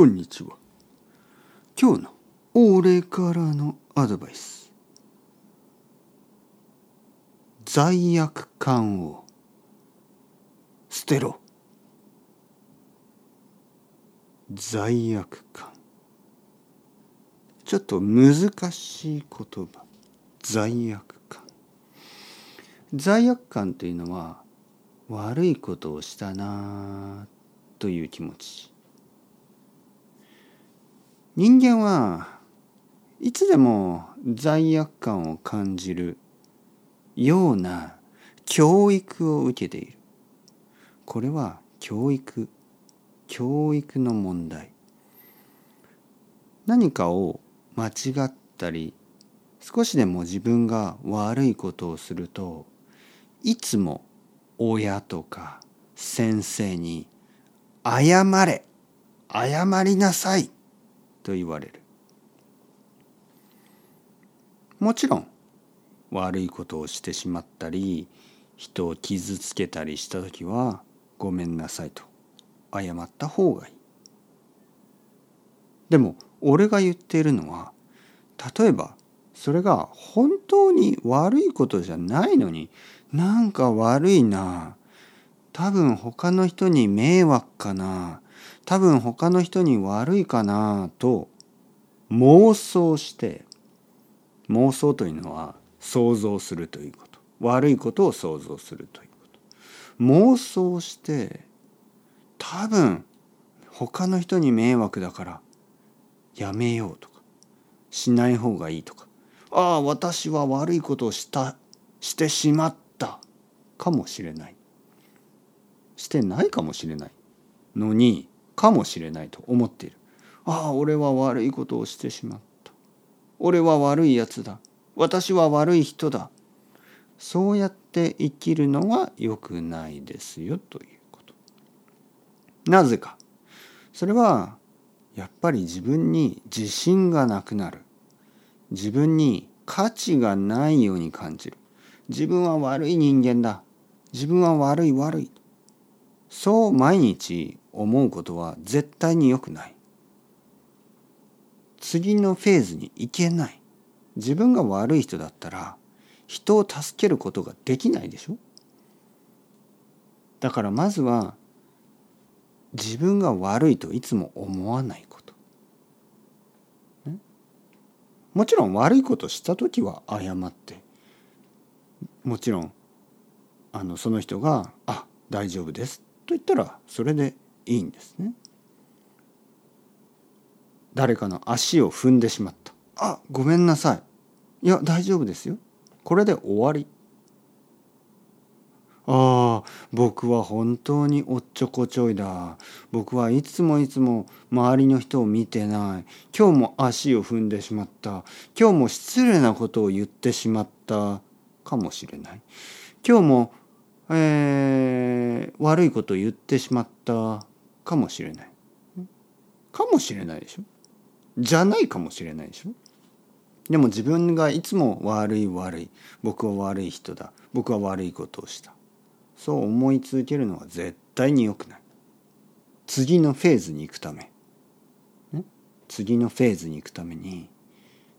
こんにちは。今日の俺からのアドバイス。罪悪感を捨てろ。罪悪感。ちょっと難しい言葉。罪悪感。罪悪感というのは悪いことをしたなという気持ち。人間はいつでも罪悪感を感じるような教育を受けている。これは教育。教育の問題。何かを間違ったり少しでも自分が悪いことをするといつも親とか先生に「謝れ。謝りなさい」と言われる。もちろん。悪いことをしてしまったり人を傷つけたりした時はごめんなさいと。謝った方がいい。でも俺が言っているのは例えばそれが本当に悪いことじゃないのになんか悪いな多分他の人に迷惑かな。多分他の人に悪いかな。と妄想して妄想というのは想像するということ。悪いことを想像するということ。妄想して多分他の人に迷惑だからやめようとかしない方がいいとか。ああ私は悪いことをしたしてしまったかもしれない。してないかもしれないのにかもしれないと思っている。ああ俺は悪いことをしてしまった。俺は悪いやつだ。私は悪い人だ。そうやって生きるのは良くないですよということ。なぜか。それはやっぱり自分に自信がなくなる。自分に価値がないように感じる。自分は悪い人間だ。自分は悪い悪い。そう毎日思うことは絶対に良くない。次のフェーズに行けない。自分が悪い人だったら人を助けることができないでしょ。だからまずは自分が悪いといつも思わないこと。もちろん悪いことした時は謝って。もちろんあのその人が「あ大丈夫です」と言ったらそれでいいんですね。誰かの足を踏んでしまった。あごめんなさい。いや大丈夫ですよ。これで終わり。ああ僕は本当におっちょこちょいだ僕はいつもいつも周りの人を見てない今日も足を踏んでしまった今日も失礼なことを言ってしまったかもしれない今日も、えー、悪いことを言ってしまったかもしれない。かもしれないでしょ？じゃないかもしれないでしょ？でも自分がいつも悪い悪い僕は悪い人だ。僕は悪いことをした。そう思い続けるのは絶対に良くない。次のフェーズに行くため、ね、次のフェーズに行くために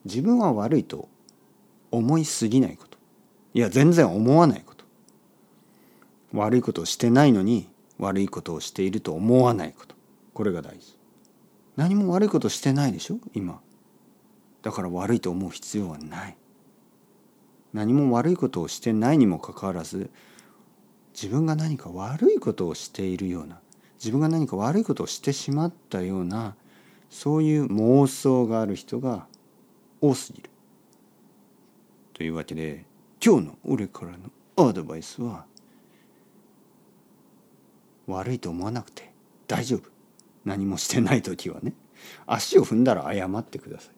自分は悪いと思いすぎないこと。いや全然思わないこと。悪いことをしてないのに悪いことをしていると思わないこと。これが大事。何も悪いことしてないでしょ？今。だから悪いと思う必要はない。何も悪いことをしてないにもかかわらず自分が何か悪いことをしているような自分が何か悪いことをしてしまったようなそういう妄想がある人が多すぎる。というわけで今日の俺からのアドバイスは悪いと思わなくて大丈夫。何もしてない時はね。足を踏んだら謝ってください。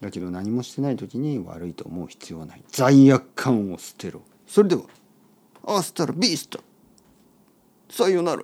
だけど何もしてない時に悪いと思う必要はない。罪悪感を捨てろ。それではアスタラビースタさよなら。